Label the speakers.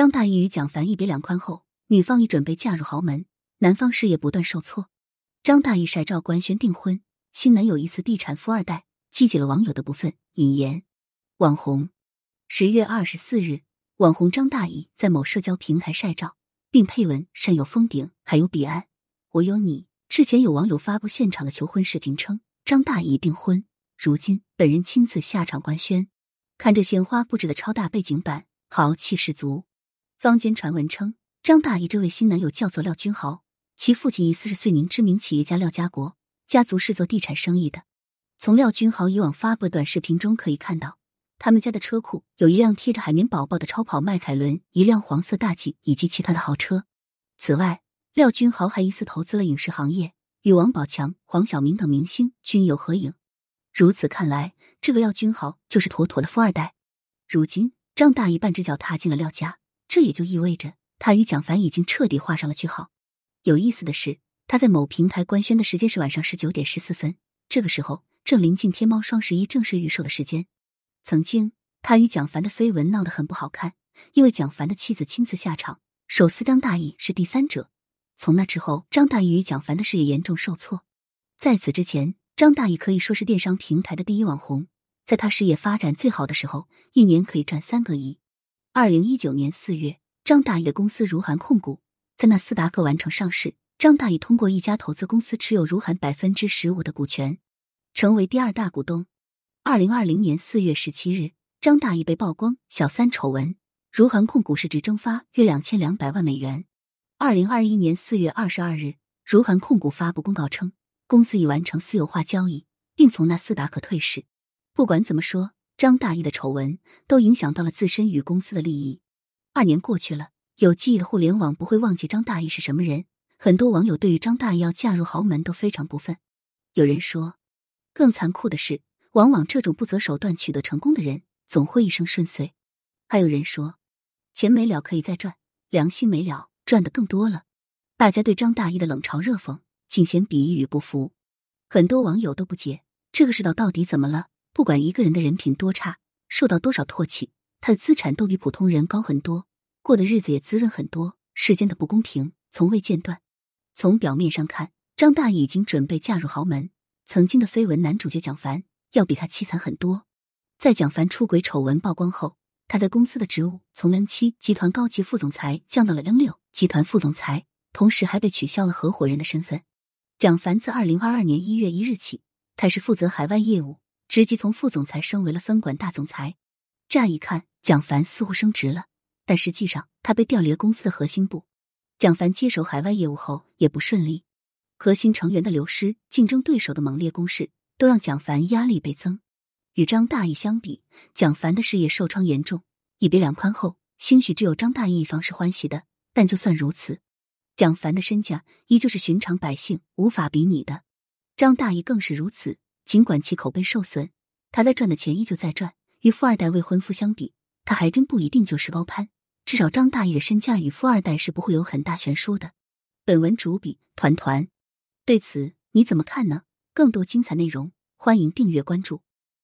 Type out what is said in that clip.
Speaker 1: 张大义与蒋凡一别两宽后，女方已准备嫁入豪门，男方事业不断受挫。张大义晒照官宣订婚，新男友疑似地产富二代，激起了网友的不忿。引言：网红。十月二十四日，网红张大义在某社交平台晒照，并配文“山有峰顶，还有彼岸，我有你”。之前有网友发布现场的求婚视频，称张大义订婚，如今本人亲自下场官宣。看这鲜花布置的超大背景板，豪气十足。坊间传闻称，张大爷这位新男友叫做廖君豪，其父亲以四十岁名知名企业家廖家国，家族是做地产生意的。从廖君豪以往发布的短视频中可以看到。他们家的车库有一辆贴着海绵宝宝的超跑迈凯伦，一辆黄色大 G 以及其他的豪车。此外，廖君豪还疑似投资了影视行业，与王宝强、黄晓明等明星均有合影。如此看来，这个廖君豪就是妥妥的富二代。如今张大爷半只脚踏进了廖家，这也就意味着他与蒋凡已经彻底画上了句号。有意思的是，他在某平台官宣的时间是晚上十九点十四分，这个时候正临近天猫双十一正式预售的时间。曾经，他与蒋凡的绯闻闹得很不好看，因为蒋凡的妻子亲自下场，手撕张大奕是第三者。从那之后，张大奕与蒋凡的事业严重受挫。在此之前，张大奕可以说是电商平台的第一网红，在他事业发展最好的时候，一年可以赚三个亿。二零一九年四月，张大义的公司如涵控股在纳斯达克完成上市，张大义通过一家投资公司持有如涵百分之十五的股权，成为第二大股东。二零二零年四月十七日，张大义被曝光小三丑闻，如涵控股市值蒸发约两千两百万美元。二零二一年四月二十二日，如涵控股发布公告称，公司已完成私有化交易，并从纳斯达克退市。不管怎么说，张大义的丑闻都影响到了自身与公司的利益。二年过去了，有记忆的互联网不会忘记张大义是什么人。很多网友对于张大义要嫁入豪门都非常不忿。有人说，更残酷的是。往往这种不择手段取得成功的人，总会一生顺遂。还有人说，钱没了可以再赚，良心没了赚的更多了。大家对张大义的冷嘲热讽尽显鄙夷与不服。很多网友都不解，这个世道到底怎么了？不管一个人的人品多差，受到多少唾弃，他的资产都比普通人高很多，过的日子也滋润很多。世间的不公平从未间断。从表面上看，张大已经准备嫁入豪门。曾经的绯闻男主角蒋凡。要比他凄惨很多。在蒋凡出轨丑闻曝光后，他在公司的职务从 N 七集团高级副总裁降到了 N 六集团副总裁，同时还被取消了合伙人的身份。蒋凡自二零二二年一月一日起开始负责海外业务，直接从副总裁升为了分管大总裁。乍一看，蒋凡似乎升职了，但实际上他被调离了公司的核心部。蒋凡接手海外业务后也不顺利，核心成员的流失，竞争对手的猛烈攻势。都让蒋凡压力倍增。与张大义相比，蒋凡的事业受创严重。一别两宽后，兴许只有张大义一方是欢喜的。但就算如此，蒋凡的身价依旧是寻常百姓无法比拟的。张大义更是如此。尽管其口碑受损，他在赚的钱依旧在赚。与富二代未婚夫相比，他还真不一定就是高攀。至少张大义的身价与富二代是不会有很大悬殊的。本文主笔团团，对此你怎么看呢？更多精彩内容，欢迎订阅关注。